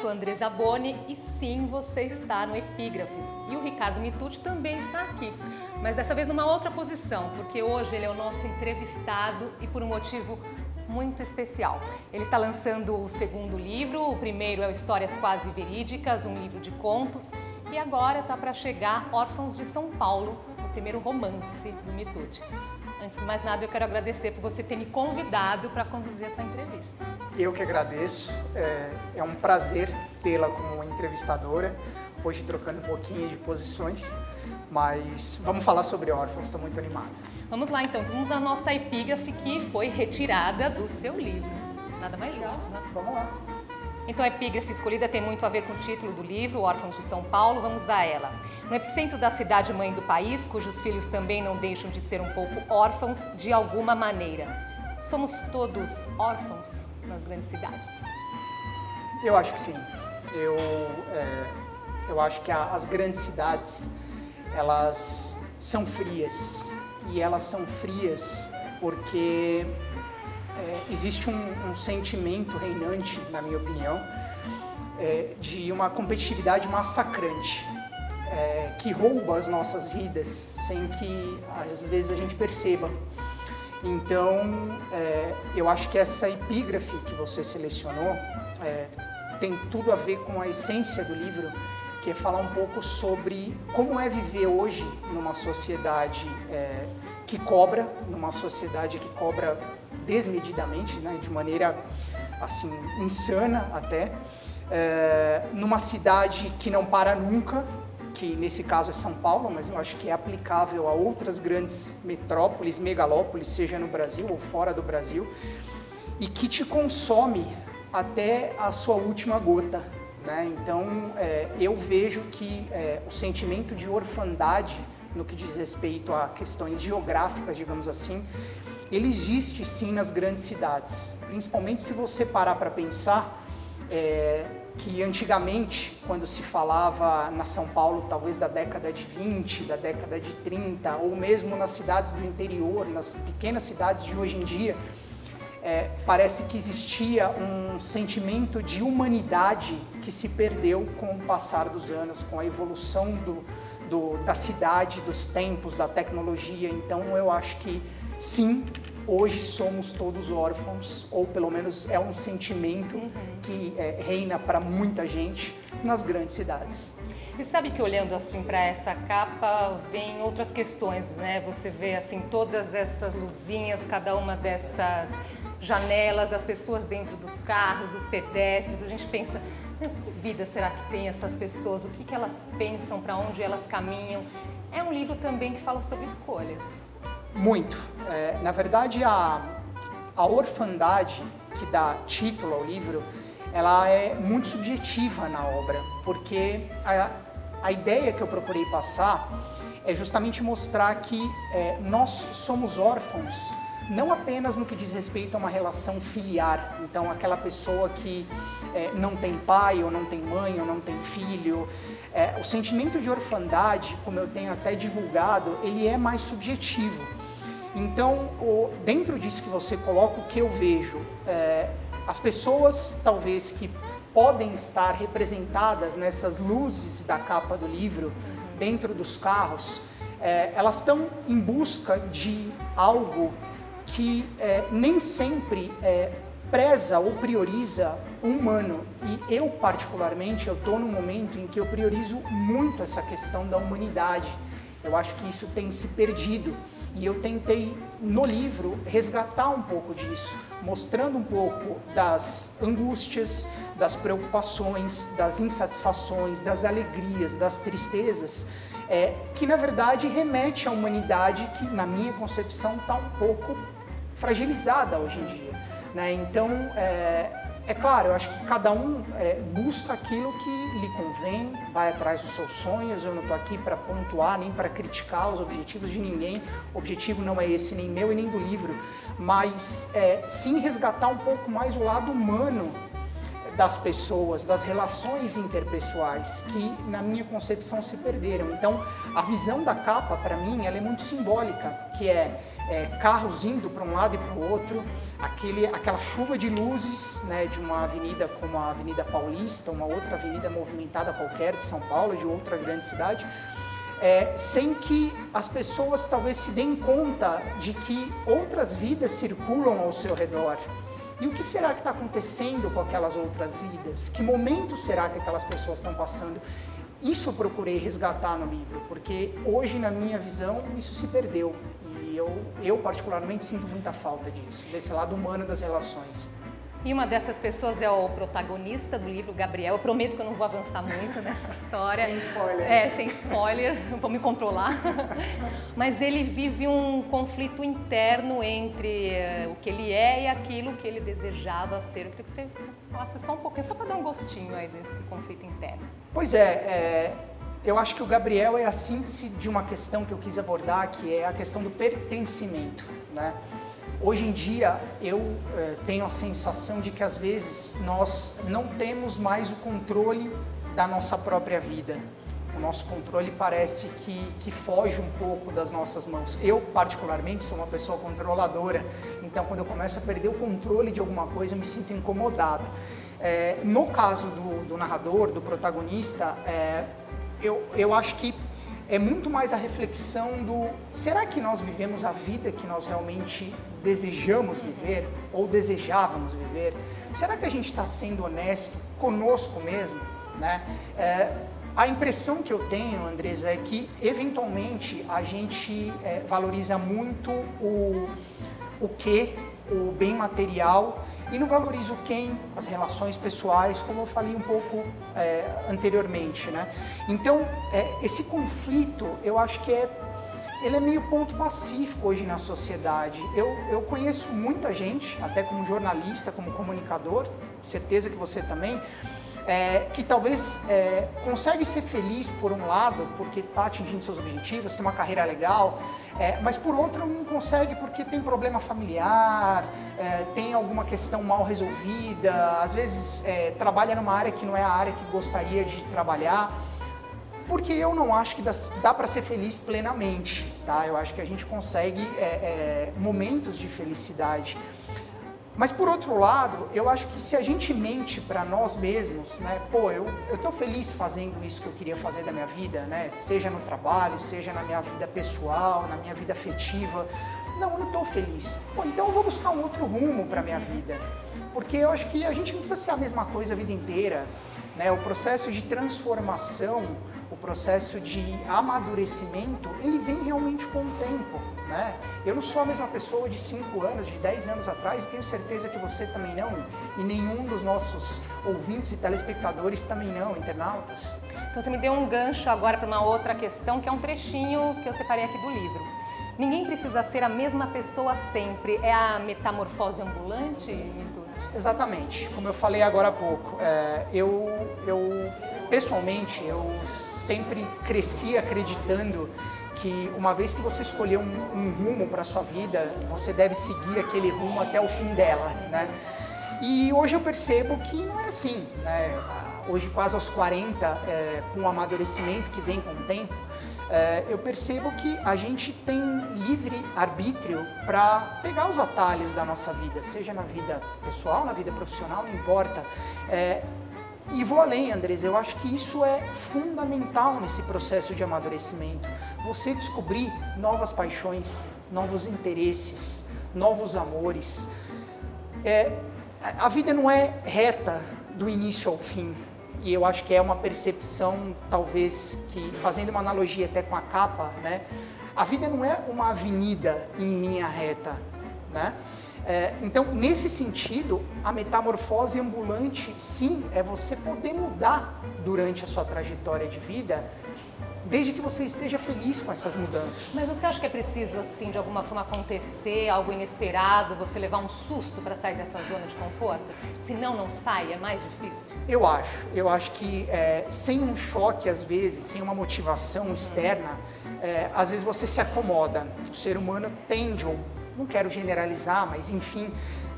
sou Andresa Boni e sim, você está no Epígrafes. E o Ricardo Mitucci também está aqui, mas dessa vez numa outra posição, porque hoje ele é o nosso entrevistado e por um motivo muito especial. Ele está lançando o segundo livro, o primeiro é o Histórias Quase Verídicas, um livro de contos, e agora está para chegar Órfãos de São Paulo, o primeiro romance do Mitucci. Antes de mais nada, eu quero agradecer por você ter me convidado para conduzir essa entrevista. Eu que agradeço. É, é um prazer tê-la como entrevistadora. Hoje trocando um pouquinho de posições, mas vamos falar sobre órfãos. Estou muito animado. Vamos lá então, vamos à nossa epígrafe que foi retirada do seu livro. Nada mais justo, né? Vamos lá. Então a epígrafe escolhida tem muito a ver com o título do livro, Órfãos de São Paulo. Vamos a ela. No epicentro da cidade mãe do país, cujos filhos também não deixam de ser um pouco órfãos de alguma maneira. Somos todos órfãos nas grandes cidades? Eu acho que sim. Eu, é, eu acho que a, as grandes cidades, elas são frias. E elas são frias porque é, existe um, um, sentimento reinante, na minha opinião, é, de uma competitividade massacrante, é, que rouba as nossas vidas sem que às vezes a gente perceba. Então, é, eu acho que essa epígrafe que você selecionou é, tem tudo a ver com a essência do livro, que é falar um pouco sobre como é viver hoje numa sociedade é, que cobra, numa sociedade que cobra desmedidamente, né, de maneira assim insana até, é, numa cidade que não para nunca, que nesse caso é São Paulo, mas eu acho que é aplicável a outras grandes metrópoles, megalópolis, seja no Brasil ou fora do Brasil, e que te consome até a sua última gota. Né? Então, é, eu vejo que é, o sentimento de orfandade, no que diz respeito a questões geográficas, digamos assim, ele existe sim nas grandes cidades, principalmente se você parar para pensar. É, que antigamente, quando se falava na São Paulo, talvez da década de 20, da década de 30, ou mesmo nas cidades do interior, nas pequenas cidades de hoje em dia, é, parece que existia um sentimento de humanidade que se perdeu com o passar dos anos, com a evolução do, do, da cidade, dos tempos, da tecnologia. Então, eu acho que sim, hoje somos todos órfãos, ou pelo menos é um sentimento uhum. que é, reina para muita gente nas grandes cidades. E sabe que olhando assim para essa capa vem outras questões, né? Você vê assim todas essas luzinhas, cada uma dessas janelas, as pessoas dentro dos carros, os pedestres. A gente pensa, que vida será que tem essas pessoas? O que, que elas pensam? Para onde elas caminham? É um livro também que fala sobre escolhas. Muito. É, na verdade, a, a orfandade que dá título ao livro, ela é muito subjetiva na obra, porque a, a ideia que eu procurei passar é justamente mostrar que é, nós somos órfãos não apenas no que diz respeito a uma relação filiar, então aquela pessoa que é, não tem pai ou não tem mãe ou não tem filho, é, o sentimento de orfandade, como eu tenho até divulgado, ele é mais subjetivo. Então, o, dentro disso que você coloca, o que eu vejo, é, as pessoas talvez que podem estar representadas nessas luzes da capa do livro, dentro dos carros, é, elas estão em busca de algo que é, nem sempre é, preza ou prioriza o humano. E eu, particularmente, eu estou num momento em que eu priorizo muito essa questão da humanidade. Eu acho que isso tem se perdido. E eu tentei, no livro, resgatar um pouco disso, mostrando um pouco das angústias, das preocupações, das insatisfações, das alegrias, das tristezas, é, que na verdade remete à humanidade que, na minha concepção, está um pouco fragilizada hoje em dia. Né? Então, é, é claro, eu acho que cada um é, busca aquilo que lhe convém, vai atrás dos seus sonhos. Eu não estou aqui para pontuar nem para criticar os objetivos de ninguém. O objetivo não é esse, nem meu e nem do livro, mas é, sim resgatar um pouco mais o lado humano das pessoas, das relações interpessoais que, na minha concepção, se perderam. Então, a visão da capa, para mim, ela é muito simbólica, que é, é carros indo para um lado e para o outro, aquele, aquela chuva de luzes né, de uma avenida como a Avenida Paulista, uma outra avenida movimentada qualquer de São Paulo, de outra grande cidade, é, sem que as pessoas talvez se deem conta de que outras vidas circulam ao seu redor. E o que será que está acontecendo com aquelas outras vidas? Que momento será que aquelas pessoas estão passando? Isso eu procurei resgatar no livro, porque hoje, na minha visão, isso se perdeu. Eu, eu particularmente, sinto muita falta disso, desse lado humano das relações. E uma dessas pessoas é o protagonista do livro, Gabriel. Eu prometo que eu não vou avançar muito nessa história. sem spoiler. É, sem spoiler, vou me controlar. Mas ele vive um conflito interno entre uh, o que ele é e aquilo que ele desejava ser. Eu queria que você falasse só um pouquinho, só para dar um gostinho aí desse conflito interno. Pois é, é, eu acho que o Gabriel é a síntese de uma questão que eu quis abordar, que é a questão do pertencimento, né? Hoje em dia eu eh, tenho a sensação de que às vezes nós não temos mais o controle da nossa própria vida. O nosso controle parece que, que foge um pouco das nossas mãos. Eu, particularmente, sou uma pessoa controladora, então quando eu começo a perder o controle de alguma coisa, eu me sinto incomodado. É, no caso do, do, narrador, do protagonista, é, eu, eu acho que é muito mais a reflexão do será que nós vivemos a vida que nós realmente desejamos viver ou desejávamos viver? Será que a gente está sendo honesto conosco mesmo? Né? É, a impressão que eu tenho, Andresa, é que eventualmente a gente é, valoriza muito o, o que, o bem material e não valoriza o quem, as relações pessoais, como eu falei um pouco é, anteriormente, né? Então, é, esse conflito, eu acho que é ele é meio ponto pacífico hoje na sociedade. Eu, eu conheço muita gente, até como jornalista, como comunicador, certeza que você também, é, que talvez é, consegue ser feliz por um lado, porque está atingindo seus objetivos, tem uma carreira legal, é, mas por outro não consegue porque tem problema familiar, é, tem alguma questão mal resolvida, às vezes é, trabalha numa área que não é a área que gostaria de trabalhar. Porque eu não acho que dá, dá para ser feliz plenamente, tá? Eu acho que a gente consegue é, momentos de felicidade. Mas por outro lado, eu acho que se a gente mente para nós mesmos, né, pô, eu estou feliz fazendo isso que eu queria fazer da minha vida, né, seja no trabalho, seja na minha vida pessoal, na minha vida afetiva, não, eu não estou feliz. Pô, então eu vou buscar um outro rumo para minha vida, porque eu acho que a gente não precisa ser a mesma coisa a vida inteira, né, o processo de transformação, o processo de amadurecimento, ele vem realmente com o tempo. Né? Eu não sou a mesma pessoa de 5 anos, de 10 anos atrás, e tenho certeza que você também não, e nenhum dos nossos ouvintes e telespectadores também não, internautas. Então você me deu um gancho agora para uma outra questão, que é um trechinho que eu separei aqui do livro. Ninguém precisa ser a mesma pessoa sempre. É a metamorfose ambulante, Mito? Exatamente. Como eu falei agora há pouco, é, eu, eu pessoalmente eu sempre cresci acreditando que uma vez que você escolheu um, um rumo para sua vida, você deve seguir aquele rumo até o fim dela, né? E hoje eu percebo que não é assim, né? Hoje, quase aos 40, é, com o amadurecimento que vem com o tempo, é, eu percebo que a gente tem livre arbítrio para pegar os atalhos da nossa vida, seja na vida pessoal, na vida profissional, não importa. É, e vou além, Andres, eu acho que isso é fundamental nesse processo de amadurecimento. Você descobrir novas paixões, novos interesses, novos amores. É, a vida não é reta do início ao fim. E eu acho que é uma percepção, talvez, que, fazendo uma analogia até com a capa, né? A vida não é uma avenida em linha reta, né? É, então, nesse sentido, a metamorfose ambulante, sim, é você poder mudar durante a sua trajetória de vida, desde que você esteja feliz com essas mudanças. Mas você acha que é preciso, assim, de alguma forma acontecer algo inesperado, você levar um susto para sair dessa zona de conforto? Se não, não sai, é mais difícil? Eu acho. Eu acho que é, sem um choque, às vezes, sem uma motivação externa, é, às vezes você se acomoda. O ser humano tende, ou não quero generalizar, mas enfim,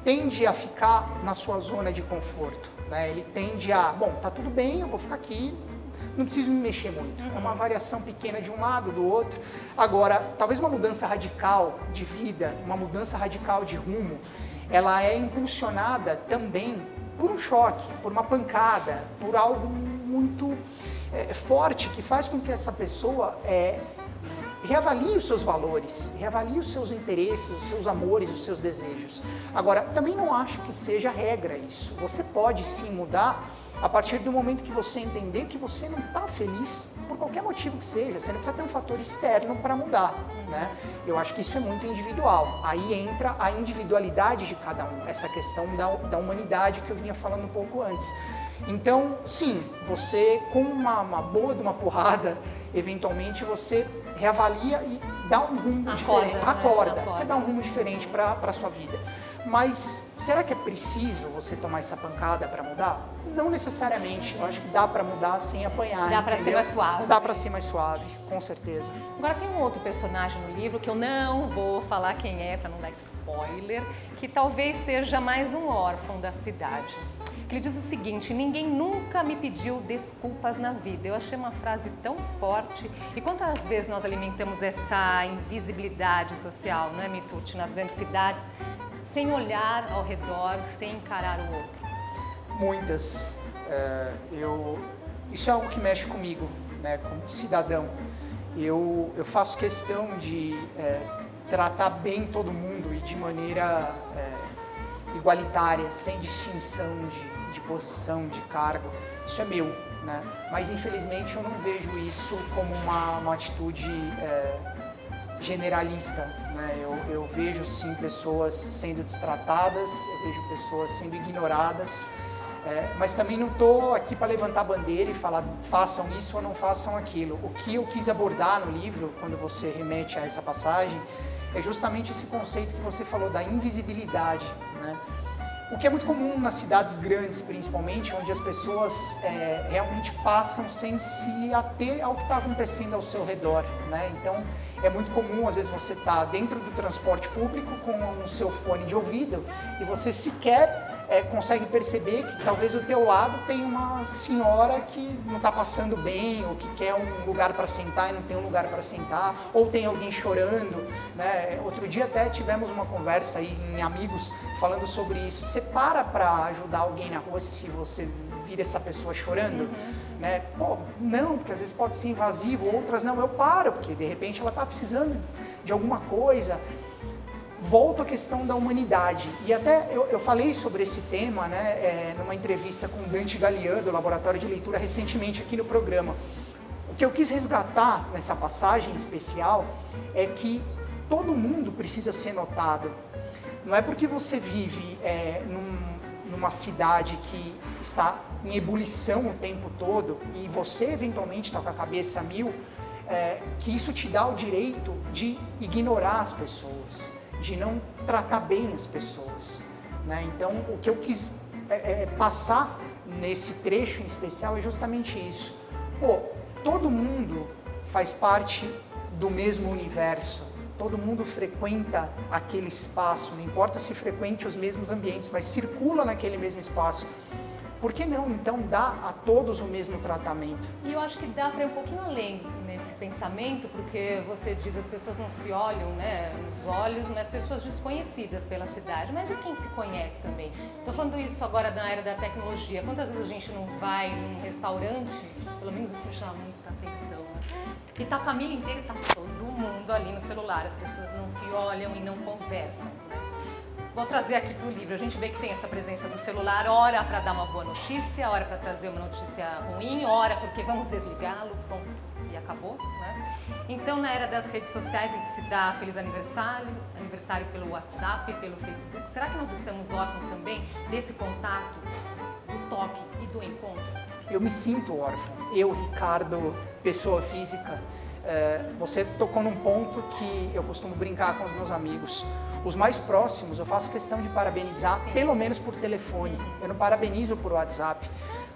tende a ficar na sua zona de conforto. Né? Ele tende a, bom, tá tudo bem, eu vou ficar aqui, não preciso me mexer muito. É uma variação pequena de um lado, do outro. Agora, talvez uma mudança radical de vida, uma mudança radical de rumo, ela é impulsionada também por um choque, por uma pancada, por algo muito é, forte que faz com que essa pessoa é, reavalie os seus valores, reavalie os seus interesses, os seus amores, os seus desejos. Agora, também não acho que seja regra isso. Você pode sim mudar a partir do momento que você entender que você não está feliz por qualquer motivo que seja, você não precisa ter um fator externo para mudar, né? Eu acho que isso é muito individual. Aí entra a individualidade de cada um, essa questão da, da humanidade que eu vinha falando um pouco antes. Então, sim, você com uma, uma boa de uma porrada, eventualmente você reavalia e dá um rumo Acorda, diferente. né? Acorda, Acorda. você dá um rumo diferente para a sua vida. Mas será que é preciso você tomar essa pancada para mudar? Não necessariamente. Eu acho que dá para mudar sem apanhar. Dá pra ser mais suave. Dá para ser mais suave, com certeza. Agora tem um outro personagem no livro que eu não vou falar quem é para não dar spoiler, que talvez seja mais um órfão da cidade. Que Ele diz o seguinte: ninguém nunca me pediu desculpas na vida. Eu achei uma frase tão forte. E quantas vezes nós alimentamos essa invisibilidade social, não é, Mituti, nas grandes cidades, sem olhar ao redor, sem encarar o outro? Muitas. É, eu, isso é algo que mexe comigo, né, como cidadão. Eu, eu faço questão de é, tratar bem todo mundo e de maneira é, igualitária, sem distinção de, de posição, de cargo. Isso é meu, né? Mas infelizmente eu não vejo isso como uma, uma atitude é, generalista. Né? Eu, eu vejo sim pessoas sendo destratadas, eu vejo pessoas sendo ignoradas, é, mas também não estou aqui para levantar bandeira e falar façam isso ou não façam aquilo. O que eu quis abordar no livro, quando você remete a essa passagem, é justamente esse conceito que você falou da invisibilidade. Né? O que é muito comum nas cidades grandes, principalmente, onde as pessoas é, realmente passam sem se ater ao que está acontecendo ao seu redor. Né? Então, é muito comum, às vezes, você estar dentro do transporte público com o seu fone de ouvido e você sequer é, consegue perceber que talvez do teu lado tem uma senhora que não está passando bem ou que quer um lugar para sentar e não tem um lugar para sentar ou tem alguém chorando, né? Outro dia até tivemos uma conversa aí em amigos falando sobre isso. Você para para ajudar alguém na rua se você vira essa pessoa chorando, né? Pô, não, porque às vezes pode ser invasivo, outras não. Eu paro porque de repente ela está precisando de alguma coisa volto à questão da humanidade. E até eu, eu falei sobre esse tema né, é, numa entrevista com Dante Galian, do Laboratório de Leitura, recentemente aqui no programa. O que eu quis resgatar nessa passagem especial é que todo mundo precisa ser notado. Não é porque você vive é, num, numa cidade que está em ebulição o tempo todo e você eventualmente está com a cabeça mil, é, que isso te dá o direito de ignorar as pessoas de não tratar bem as pessoas. Né? Então, o que eu quis é, é, passar nesse trecho em especial é justamente isso. Pô, todo mundo faz parte do mesmo universo. Todo mundo frequenta aquele espaço, não importa se frequente os mesmos ambientes, mas circula naquele mesmo espaço. Por que não, então, dar a todos o mesmo tratamento? E eu acho que dá para ir um pouquinho além nesse pensamento, porque você diz as pessoas não se olham né, nos olhos, mas pessoas desconhecidas pela cidade. Mas e quem se conhece também? Estou falando isso agora na era da tecnologia. Quantas vezes a gente não vai num restaurante, pelo menos isso me chama muita atenção, né? e tá a família inteira tá todo mundo ali no celular, as pessoas não se olham e não conversam. Né? Vou trazer aqui para o livro. A gente vê que tem essa presença do celular, hora para dar uma boa notícia, hora para trazer uma notícia ruim, hora porque vamos desligá-lo, pronto, e acabou. Né? Então, na era das redes sociais, em que se dá feliz aniversário, aniversário pelo WhatsApp, pelo Facebook, será que nós estamos órfãos também desse contato, do toque e do encontro? Eu me sinto órfão. Eu, Ricardo, pessoa física, é, você tocou num ponto que eu costumo brincar com os meus amigos. Os mais próximos eu faço questão de parabenizar, pelo menos por telefone. Eu não parabenizo por WhatsApp.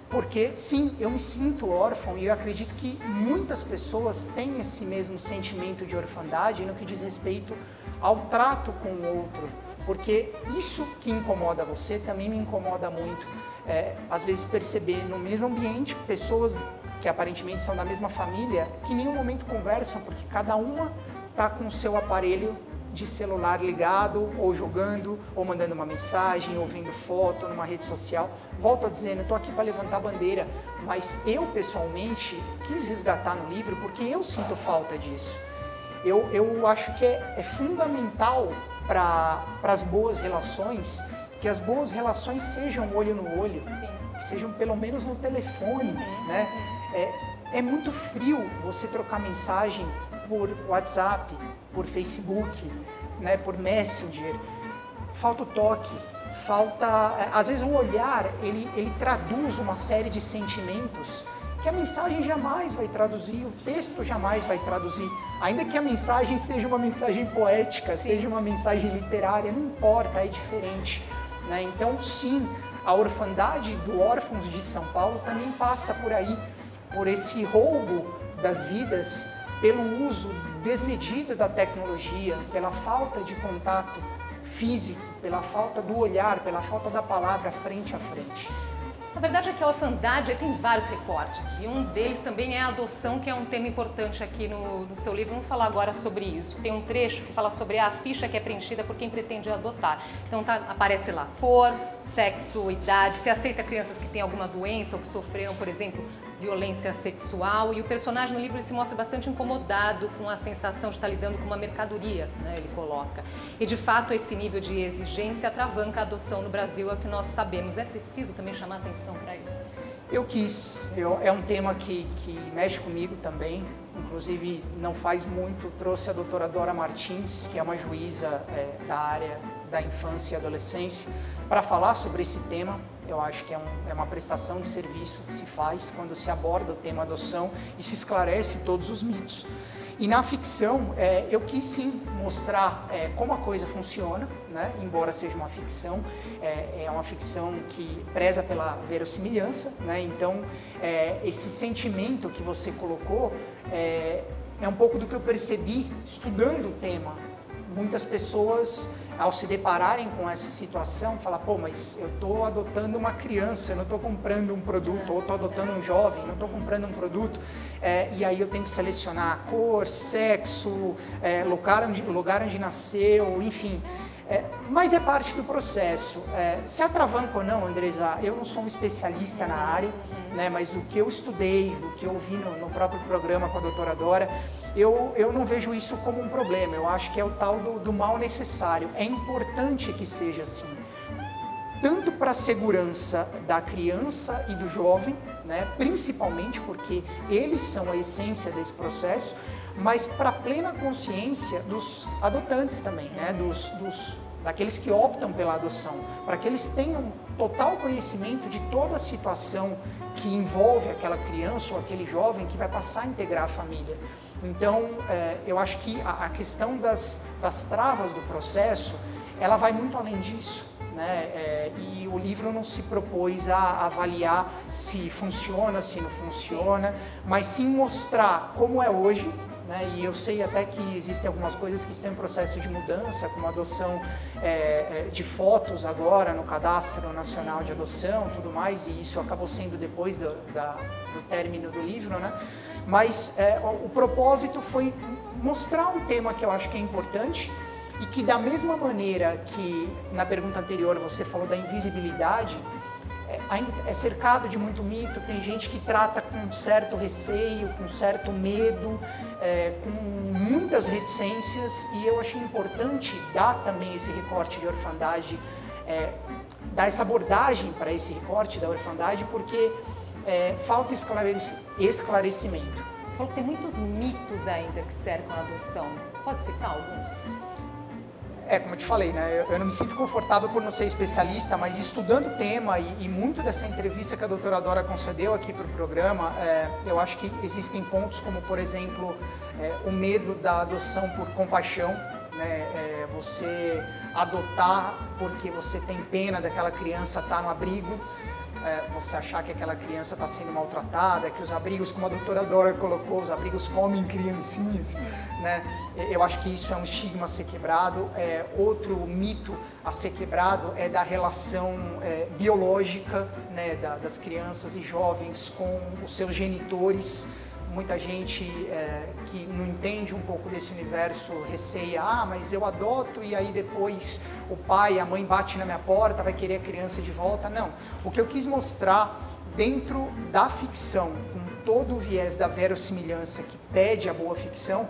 Porque, sim, eu me sinto órfão e eu acredito que muitas pessoas têm esse mesmo sentimento de orfandade no que diz respeito ao trato com o outro. Porque isso que incomoda você também me incomoda muito. é, às vezes perceber no mesmo ambiente pessoas que aparentemente são da mesma família que em nenhum momento conversam porque cada uma está com o seu aparelho de celular ligado, ou jogando, ou mandando uma mensagem, ou vendo foto numa rede social. Volto a dizer, estou aqui para levantar bandeira, mas eu pessoalmente quis resgatar no livro porque eu sinto falta disso. Eu, eu acho que é, é fundamental para as boas relações que as boas relações sejam olho no olho, sejam pelo menos no telefone, né? É, é muito frio você trocar mensagem por WhatsApp, por Facebook, né, por Messenger. Falta o toque, falta. É, às vezes o olhar ele, ele traduz uma série de sentimentos que a mensagem jamais vai traduzir, o texto jamais vai traduzir. Ainda que a mensagem seja uma mensagem poética, sim. seja uma mensagem literária, não importa, é diferente. Né? Então, sim, a orfandade do Órfãos de São Paulo também passa por aí, por esse roubo das vidas pelo uso desmedido da tecnologia, pela falta de contato físico, pela falta do olhar, pela falta da palavra frente a frente. A verdade é que a orfandade tem vários recortes e um deles também é a adoção, que é um tema importante aqui no, no, seu livro. Vamos falar agora sobre isso. Tem um trecho que fala sobre a ficha que é preenchida por quem pretende adotar. Então tá, aparece lá cor, sexo, idade, se aceita crianças que têm alguma doença ou que sofreram, por exemplo, violência sexual e o personagem no livro se mostra bastante incomodado com a sensação de estar lidando com uma mercadoria, né, ele coloca. E de fato esse nível de exigência atravanca a adoção no Brasil, é o que nós sabemos. É preciso também chamar atenção para isso. Eu quis, eu, é um tema que, que mexe comigo também, inclusive não faz muito, trouxe a doutora Dora Martins, que é uma juíza é, da área da infância e adolescência, para falar sobre esse tema. Eu acho que é, um, é, uma prestação de serviço que se faz quando se aborda o tema adoção e se esclarece todos os mitos. E na ficção, é, eu quis sim mostrar é, como a coisa funciona, né? embora seja uma ficção, é, é uma ficção que preza pela verossimilhança, né? então é, esse sentimento que você colocou é, é um pouco do que eu percebi estudando o tema. Muitas pessoas ao se depararem com essa situação, falar, pô, mas eu estou adotando uma criança, eu não estou comprando um produto, ou estou adotando um jovem, não estou comprando um produto, é, e aí eu tenho que selecionar cor, sexo, é, lugar, onde, lugar onde nasceu, enfim. É, mas é parte do processo. É, se atravanca ou não, Andresa, eu não sou um especialista na área, né, mas o que eu estudei, o que eu vi no, no próprio programa com a doutora Dora, eu, eu não vejo isso como um problema. Eu acho que é o tal do, do mal necessário. É importante que seja assim. Tanto para a segurança da criança e do jovem, né, principalmente porque eles são a essência desse processo, mas para plena consciência dos adotantes também, né, dos, dos, daqueles que optam pela adoção, para que eles tenham total conhecimento de toda a situação que envolve aquela criança ou aquele jovem que vai passar a integrar a família. Então, é, eu acho que a, a questão das, das, travas do processo, ela vai muito além disso. Né? É, e o livro não se propôs a avaliar se funciona, se não funciona, mas sim mostrar como é hoje, né? E eu sei até que existem algumas coisas que estão em processo de mudança, como a adoção é, é, de fotos agora no Cadastro Nacional de Adoção, tudo mais, e isso acabou sendo depois do, da, do término do livro, né? Mas é, o, o propósito foi mostrar um tema que eu acho que é importante e que da mesma maneira que na pergunta anterior você falou da invisibilidade, é, é cercado de muito mito, tem gente que trata com certo receio, com certo medo, é, com muitas reticências e eu achei importante dar também esse recorte de orfandade, é, dar essa abordagem para esse recorte da orfandade, porque é, falta esclarecimento. Você falou que tem muitos mitos ainda que cercam a adoção. Pode citar alguns? É, como eu te falei, né? Eu, eu, não me sinto confortável por não ser especialista, mas estudando o tema e, e muito dessa entrevista que a doutora Dora concedeu aqui para o programa, é, eu acho que existem pontos como, por exemplo, é, o medo da adoção por compaixão, né? É, você adotar porque você tem pena daquela criança estar tá no abrigo, é, você achar que aquela criança está sendo maltratada, que os abrigos, como a doutora Dora colocou, os abrigos comem criancinhas, né? Eu acho que isso é um estigma a ser quebrado. É, outro mito a ser quebrado é da relação é, biológica né, da, das crianças e jovens com os seus genitores muita gente é, que não entende um pouco desse universo receia, ah, mas eu adoto e aí depois o pai, a mãe bate na minha porta, vai querer a criança de volta. Não. O que eu quis mostrar dentro da ficção, com todo o viés da verossimilhança que pede a boa ficção,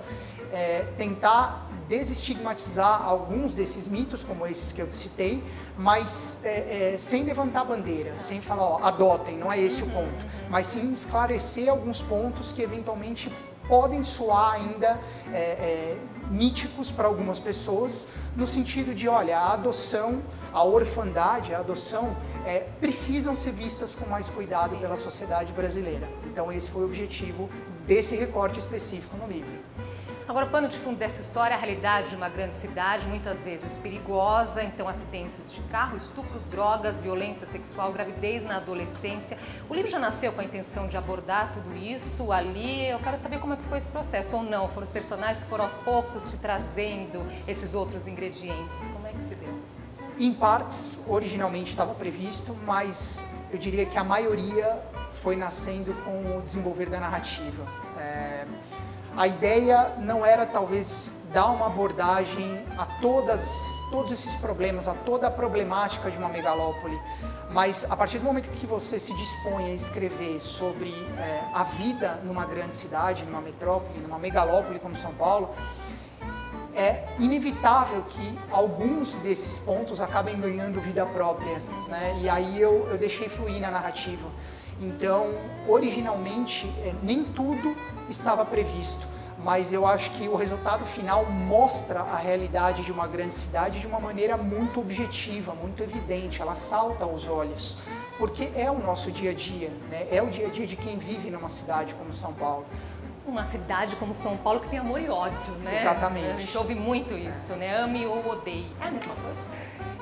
é tentar desestigmatizar alguns desses mitos, como esses que eu citei, mas é, é, sem levantar bandeira, sem falar, ó, adotem, não é esse o ponto, mas sim esclarecer alguns pontos que eventualmente podem soar ainda é, é míticos para algumas pessoas, no sentido de, olha, a adoção, a orfandade, a adoção, é, precisam ser vistas com mais cuidado pela sociedade brasileira. Então esse foi o objetivo desse recorte específico no livro. Agora, o pano de fundo dessa história é a realidade de uma grande cidade, muitas vezes perigosa, então acidentes de carro, estupro, drogas, violência sexual, gravidez na adolescência. O livro já nasceu com a intenção de abordar tudo isso ali. Eu quero saber como é que foi esse processo, ou não? Foram os personagens que foram aos poucos te trazendo esses outros ingredientes? Como é que se deu? Em partes, originalmente estava previsto, mas eu diria que a maioria foi nascendo com o desenvolver da narrativa. É a ideia não era talvez dar uma abordagem a todas, todos esses problemas, a toda a problemática de uma megalópole, mas a partir do momento que você se dispõe a escrever sobre é, a vida numa grande cidade, numa metrópole, numa megalópole como São Paulo, é inevitável que alguns desses pontos acabem ganhando vida própria, né? E aí eu, eu deixei fluir na narrativa. Então, originalmente, é, nem tudo estava previsto, mas eu acho que o resultado final mostra a realidade de uma grande cidade de uma maneira muito objetiva, muito evidente, ela salta aos olhos, porque é o nosso dia a dia, né? é o dia a dia de quem vive numa cidade como São Paulo. Uma cidade como São Paulo que tem amor e ódio, né? Exatamente. A gente ouve muito isso, é. né? Ame ou odeie. É a mesma coisa?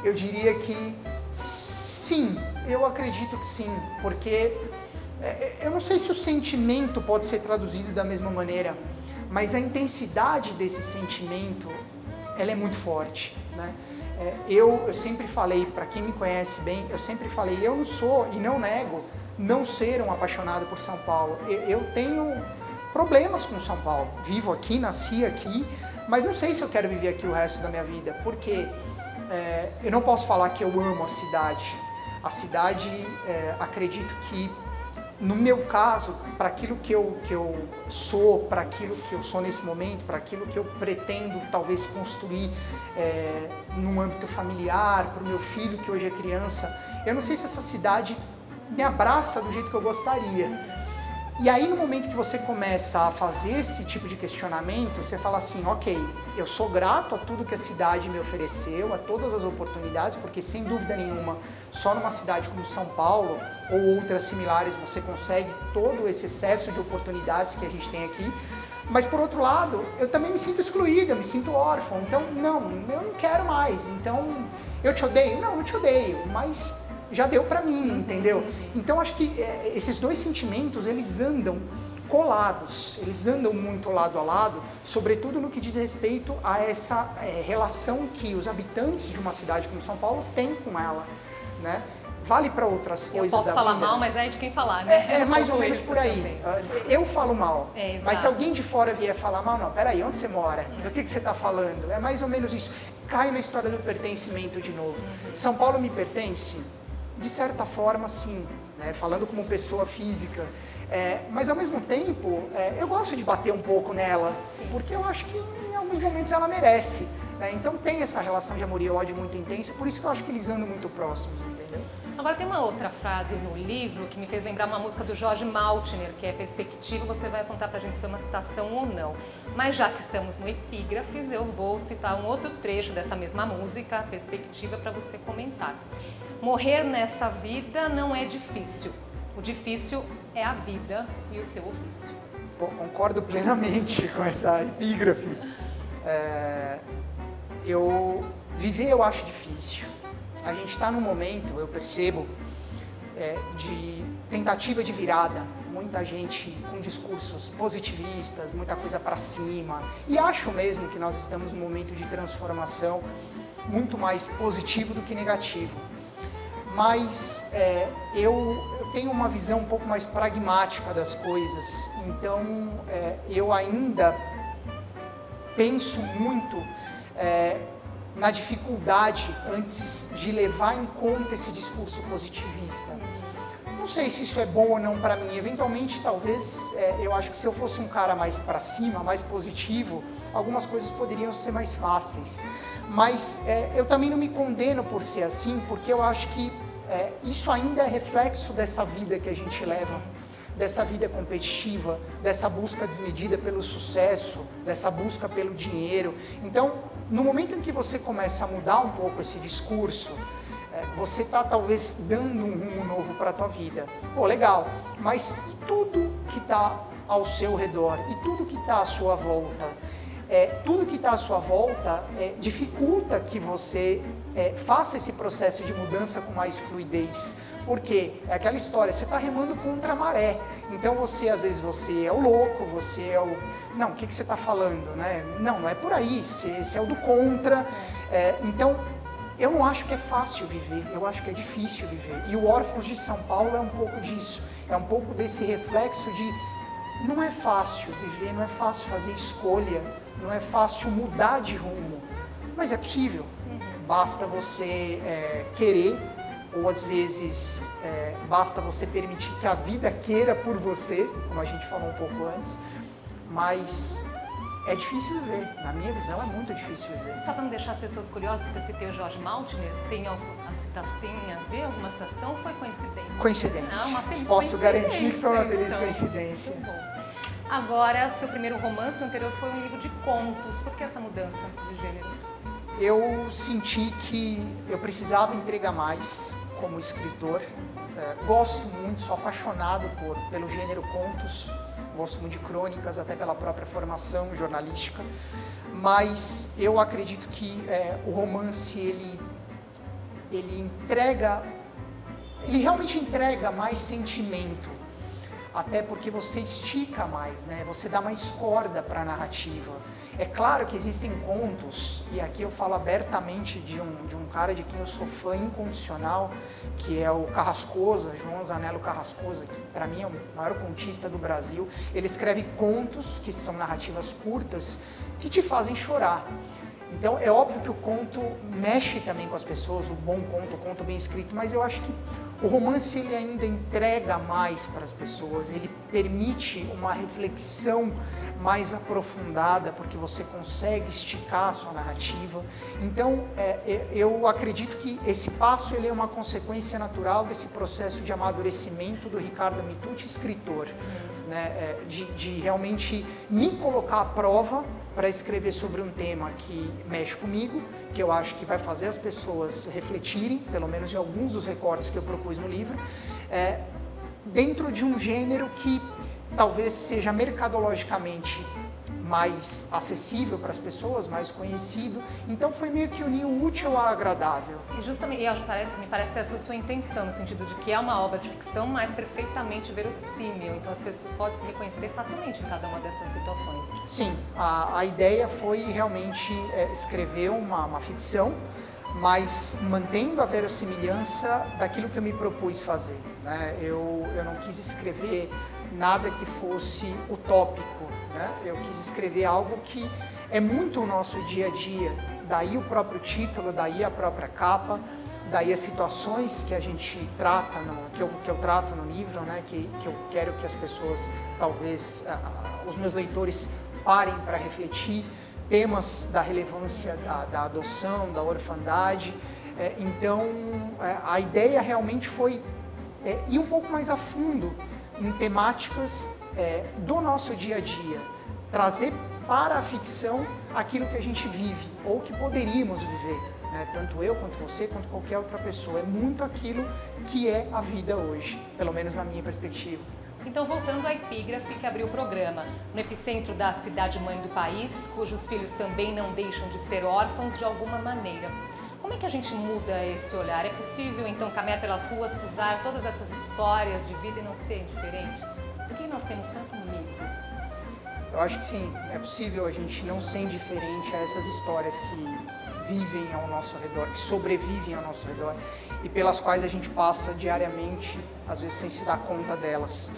Eu diria que sim, eu acredito que sim, porque eu não sei se o sentimento pode ser traduzido da mesma maneira, mas a intensidade desse sentimento, ela é muito forte, né? É, eu, eu sempre falei, para quem me conhece bem, eu sempre falei, eu não sou e não nego não ser um apaixonado por São Paulo. Eu, eu tenho problemas com São Paulo. Vivo aqui, nasci aqui, mas não sei se eu quero viver aqui o resto da minha vida, porque é, eu não posso falar que eu amo a cidade. A cidade, é, acredito que no meu caso, para aquilo que eu, que eu sou, para aquilo que eu sou nesse momento, para aquilo que eu pretendo talvez construir é, âmbito familiar, para o meu filho que hoje é criança, eu não sei se essa cidade me abraça do jeito que eu gostaria. E aí, no momento que você começa a fazer esse tipo de questionamento, você fala assim: ok, eu sou grato a tudo que a cidade me ofereceu, a todas as oportunidades, porque sem dúvida nenhuma, só numa cidade como São Paulo ou outras similares você consegue todo esse excesso de oportunidades que a gente tem aqui. Mas por outro lado, eu também me sinto excluída, me sinto órfão. Então, não, eu não quero mais. Então, eu te odeio? Não, eu te odeio, mas já deu para mim, entendeu? Então acho que é, esses dois sentimentos eles andam colados, eles andam muito lado a lado, sobretudo no que diz respeito a essa é, relação que os habitantes de uma cidade como São Paulo têm com ela, né? Vale para outras coisas. Eu posso falar vida. mal, mas é de quem falar, né? É, é mais ou menos por aí. Também. Ah, eu falo mal, é, mas se alguém de fora vier falar mal, não, peraí, onde você mora? Do que, que você está falando? É mais ou menos isso. Cai na história do pertencimento de novo. Uhum. São Paulo me pertence? De certa forma, sim, né? falando como pessoa física. É, mas ao mesmo tempo, é, eu gosto de bater um pouco nela, porque eu acho que em alguns momentos ela merece. Né? Então tem essa relação de amor e ódio muito intensa, por isso que eu acho que eles andam muito próximos, entendeu? Agora tem uma outra frase no livro que me fez lembrar uma música do Jorge Maltner, que é Perspectiva, você vai contar pra gente se foi uma citação ou não. Mas já que estamos no Epígrafes, eu vou citar um outro trecho dessa mesma música, Perspectiva, para você comentar. Morrer nessa vida não é difícil. O difícil é a vida e o seu ofício. Concordo plenamente com essa epígrafe. É, eu viver eu acho difícil. A gente está num momento, eu percebo, é, de tentativa de virada, muita gente com discursos positivistas, muita coisa para cima. E acho mesmo que nós estamos num momento de transformação muito mais positivo do que negativo. Mas é, eu, eu, tenho uma visão um pouco mais pragmática das coisas, então é, eu ainda penso muito é, na dificuldade antes de levar em conta esse discurso positivista. Não sei se isso é bom ou não para mim. Eventualmente, talvez, é, eu acho que se eu fosse um cara mais para cima, mais positivo, algumas coisas poderiam ser mais fáceis. Mas é, eu também não me condeno por ser assim, porque eu acho que é, isso ainda é reflexo dessa vida que a gente leva, dessa vida competitiva, dessa busca desmedida pelo sucesso, dessa busca pelo dinheiro. Então, no momento em que você começa a mudar um pouco esse discurso, é, você está talvez dando um rumo novo para a tua vida. Pô, legal, mas e tudo que está ao seu redor, e tudo que está à sua volta? É, tudo que está à sua volta é, dificulta que você é, faça esse processo de mudança com mais fluidez. Porque é aquela história, você está remando contra a maré. Então você, às vezes, você é o louco, você é o. Não, o que, que você está falando? Né? Não, não é por aí, você, você é o do contra. É, então, eu não acho que é fácil viver, eu acho que é difícil viver. E o Órfãos de São Paulo é um pouco disso, é um pouco desse reflexo de não é fácil viver, não é fácil fazer escolha, não é fácil mudar de rumo, mas é possível. Basta você é, querer, ou às vezes é, basta você permitir que a vida queira por você, como a gente falou um pouco antes, mas é difícil viver. Na minha visão, é muito difícil viver. Só para não deixar as pessoas curiosas, porque eu citei o Jorge Maltner, tem, a citação, tem a ver alguma citação ou foi coincidência? Coincidência. Ah, uma feliz Posso garantir que foi uma feliz então. coincidência. Muito bom. Agora, seu primeiro romance no anterior foi um livro de contos. Por que essa mudança de gênero? Eu senti que eu precisava entregar mais como escritor. É, gosto muito, sou apaixonado por, pelo gênero contos gosto muito de crônicas, até pela própria formação jornalística, mas eu acredito que é, o romance ele, ele entrega, ele realmente entrega mais sentimento, até porque você estica mais, né? Você dá mais corda para a narrativa. É claro que existem contos, e aqui eu falo abertamente de um, de um cara de quem eu sou fã incondicional, que é o Carrascosa, João Zanello Carrascosa, que para mim é o maior contista do Brasil. Ele escreve contos, que são narrativas curtas, que te fazem chorar. Então é óbvio que o conto mexe também com as pessoas, o bom conto, o conto bem escrito, mas eu acho que o romance ele ainda entrega mais para as pessoas, ele permite uma reflexão mais aprofundada, porque você consegue esticar a sua narrativa. Então, é, é, eu acredito que esse passo ele é uma consequência natural desse processo de amadurecimento do Ricardo Mitucci, escritor, né, é, de, de realmente me colocar à prova para escrever sobre um tema que mexe comigo, que eu acho que vai fazer as pessoas refletirem, pelo menos em alguns dos recortes que eu propus no livro, é, dentro de um gênero que talvez seja mercadologicamente mais acessível para as pessoas, mais conhecido. Então foi meio que unir o útil ao agradável. E justamente, e parece, me parece essa a sua intenção, no sentido de que é uma obra de ficção, mas perfeitamente verossímil. Então as pessoas podem se reconhecer facilmente em cada uma dessas situações. Sim, a, a ideia foi realmente é, escrever uma, uma ficção, mas mantendo a verossimilhança daquilo que eu me propus fazer. Né? Eu, eu não quis escrever nada que fosse utópico. Né? Eu quis escrever algo que é muito o nosso dia a dia. Daí o próprio título, daí a própria capa, daí as situações que a gente trata, no, que, eu, que eu trato no livro, né? que, que eu quero que as pessoas, talvez, uh, os meus leitores parem para refletir, temas da relevância da, da adoção, da orfandade. É, então, é, a ideia realmente foi é, ir um pouco mais a fundo em temáticas é, do nosso dia a dia, trazer para a ficção aquilo que a gente vive ou que poderíamos viver, né? tanto eu quanto você, quanto qualquer outra pessoa. É muito aquilo que é a vida hoje, pelo menos na minha perspectiva. Então, voltando à epígrafe que abriu o programa, no epicentro da cidade-mãe do país, cujos filhos também não deixam de ser órfãos de alguma maneira. Como é que a gente muda esse olhar? É possível então caminhar pelas ruas, cruzar todas essas histórias de vida e não ser indiferente? Nós temos tanto medo? Eu acho que sim, é possível a gente não ser indiferente a essas histórias que vivem ao nosso redor, que sobrevivem ao nosso redor e pelas quais a gente passa diariamente, às vezes sem se dar conta delas.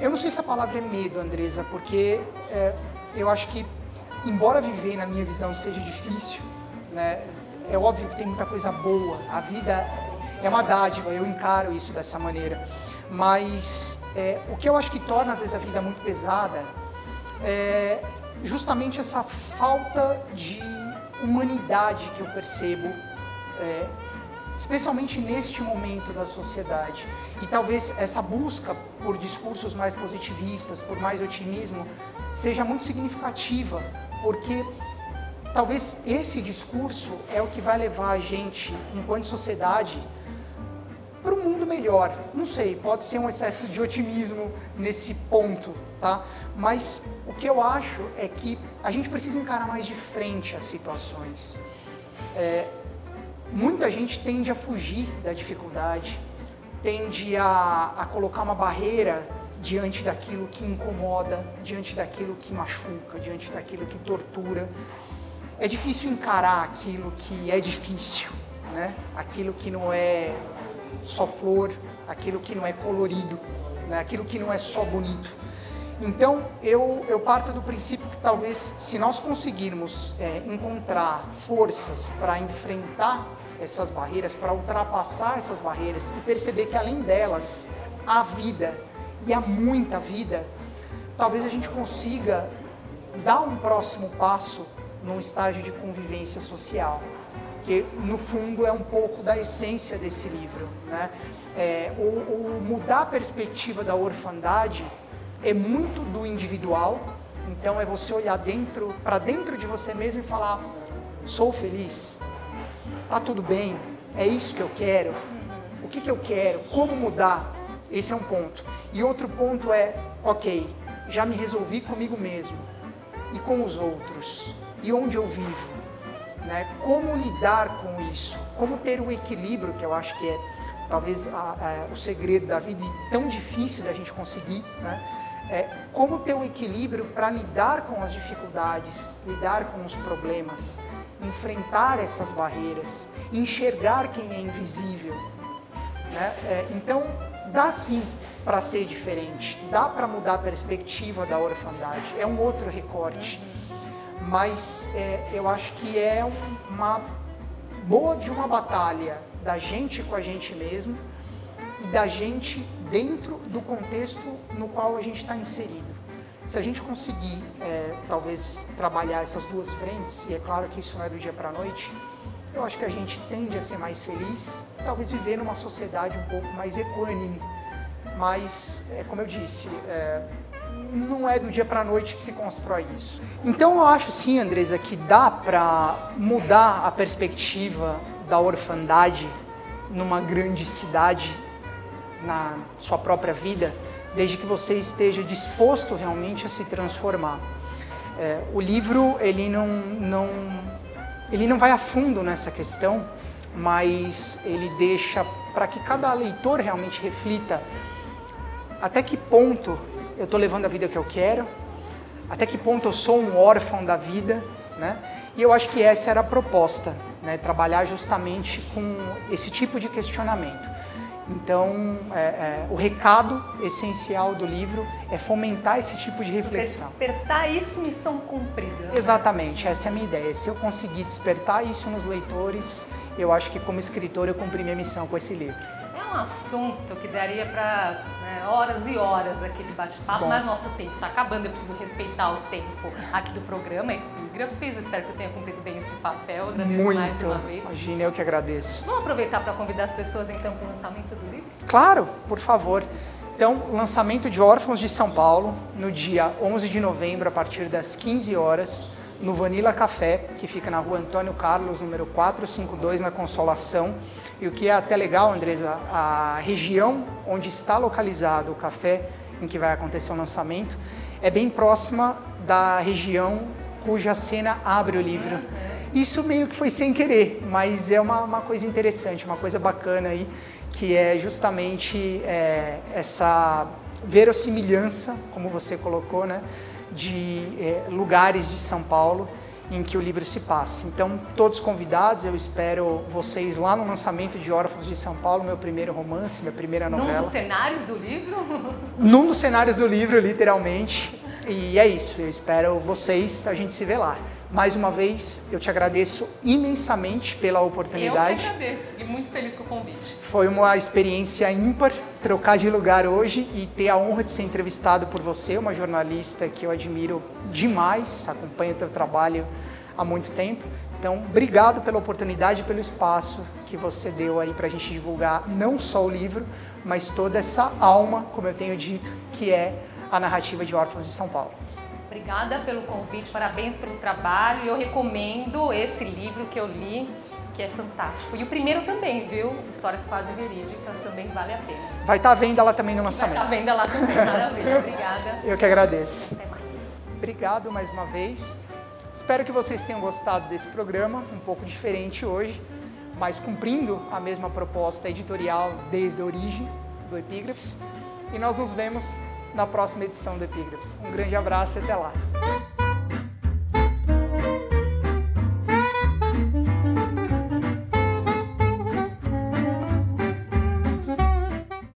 Eu não sei se a palavra é medo, Andresa, porque é, eu acho que, embora viver na minha visão seja difícil, né, é óbvio que tem muita coisa boa, a vida é uma dádiva, eu encaro isso dessa maneira. Mas é, o que eu acho que torna às vezes a vida muito pesada é justamente essa falta de humanidade que eu percebo é, especialmente neste momento da sociedade. E talvez essa busca por discursos mais positivistas, por mais otimismo, seja muito significativa, porque talvez esse discurso é o que vai levar a gente, enquanto sociedade, para um mundo melhor. Não sei, pode ser um excesso de otimismo nesse ponto, tá? Mas o que eu acho é que a gente precisa encarar mais de frente as situações. É, muita gente tende a fugir da dificuldade, tende a, a colocar uma barreira diante daquilo que incomoda, diante daquilo que machuca, diante daquilo que tortura. É difícil encarar aquilo que é difícil, né? aquilo que não é só flor, aquilo que não é colorido, né? aquilo que não é só bonito. Então, eu, eu parto do princípio que talvez, se nós conseguirmos é, encontrar forças para enfrentar essas barreiras, para ultrapassar essas barreiras e perceber que além delas há vida e há muita vida, talvez a gente consiga dar um próximo passo num estágio de convivência social, que no fundo é um pouco da essência desse livro. Né? É, o, o mudar a perspectiva da orfandade é muito do individual, então é você olhar dentro, para dentro de você mesmo e falar: sou feliz, Tá tudo bem? É isso que eu quero? O que, que eu quero? Como mudar? Esse é um ponto. E outro ponto é, ok, já me resolvi comigo mesmo e com os outros e onde eu vivo, né? Como lidar com isso? Como ter o equilíbrio que eu acho que é talvez a, a, o segredo da vida e tão difícil da gente conseguir, né? É, como ter o equilíbrio para lidar com as dificuldades, lidar com os problemas, enfrentar essas barreiras, enxergar quem é invisível. Né? É, então, dá sim para ser diferente, dá para mudar a perspectiva da orfandade, é um outro recorte. Mas é, eu acho que é uma boa de uma batalha da gente com a gente mesmo e da gente dentro do contexto no qual a gente está inserido. Se a gente conseguir, é, talvez, trabalhar essas duas frentes, e é claro que isso não é do dia para a noite, eu acho que a gente tende a ser mais feliz, talvez viver numa sociedade um pouco mais equânime. Mas, é, como eu disse, é, não é do dia para a noite que se constrói isso. Então eu acho sim, Andresa, que dá para mudar a perspectiva da orfandade numa grande cidade na sua própria vida desde que você esteja disposto realmente a se transformar. É, o livro ele não, não, ele não vai a fundo nessa questão, mas ele deixa para que cada leitor realmente reflita até que ponto eu estou levando a vida que eu quero, até que ponto eu sou um órfão da vida, né? E eu acho que essa era a proposta, né? Trabalhar justamente com esse tipo de questionamento. Então, é, é, o recado essencial do livro é fomentar esse tipo de reflexão. Se despertar isso, missão cumprida. Exatamente, essa é a minha ideia. Se eu conseguir despertar isso nos leitores, eu acho que como escritor eu cumpri minha missão com esse livro. Um assunto que daria para né, horas e horas aqui de bate-papo, mas nosso tempo está acabando, eu preciso respeitar o tempo aqui do programa Epígrafes. Espero que eu tenha cumprido bem esse papel. Agradeço Muito. mais uma vez. Imagina, eu que agradeço. Vamos aproveitar para convidar as pessoas então para o lançamento do livro? Claro, por favor. Então, lançamento de Órfãos de São Paulo, no dia 11 de novembro, a partir das 15 horas, no Vanilla Café, que fica na rua Antônio Carlos, número 452, na Consolação. E o que é até legal, Andresa, a região onde está localizado o café em que vai acontecer o lançamento é bem próxima da região cuja cena abre o livro. Isso meio que foi sem querer, mas é uma, uma coisa interessante, uma coisa bacana aí, que é justamente é, essa verossimilhança, como você colocou, né, de é, lugares de São Paulo em que o livro se passa. Então, todos convidados, eu espero vocês lá no lançamento de Órfãos de São Paulo, meu primeiro romance, minha primeira novela. Num dos cenários do livro? Num dos cenários do livro, literalmente. E é isso, eu espero vocês, a gente se vê lá. Mais uma vez, eu te agradeço imensamente pela oportunidade. Eu que agradeço e muito feliz com o convite. Foi uma experiência ímpar trocar de lugar hoje e ter a honra de ser entrevistado por você, uma jornalista que eu admiro demais, acompanho o teu trabalho há muito tempo. Então, obrigado pela oportunidade e pelo espaço que você deu aí para a gente divulgar não só o livro, mas toda essa alma, como eu tenho dito, que é a narrativa de Órfãos de São Paulo. Obrigada pelo convite, parabéns pelo trabalho. Eu recomendo esse livro que eu li, que é fantástico. E o primeiro também, viu? Histórias quase verídicas, também vale a pena. Vai estar tá vendo lá também no lançamento. Vai estar tá vendo lá também, maravilha. Obrigada. Eu que agradeço. Até mais. Obrigado mais uma vez. Espero que vocês tenham gostado desse programa, um pouco diferente hoje, mas cumprindo a mesma proposta editorial desde a origem do Epígrafes. E nós nos vemos na próxima edição do Epígrafes. Um grande abraço e até lá.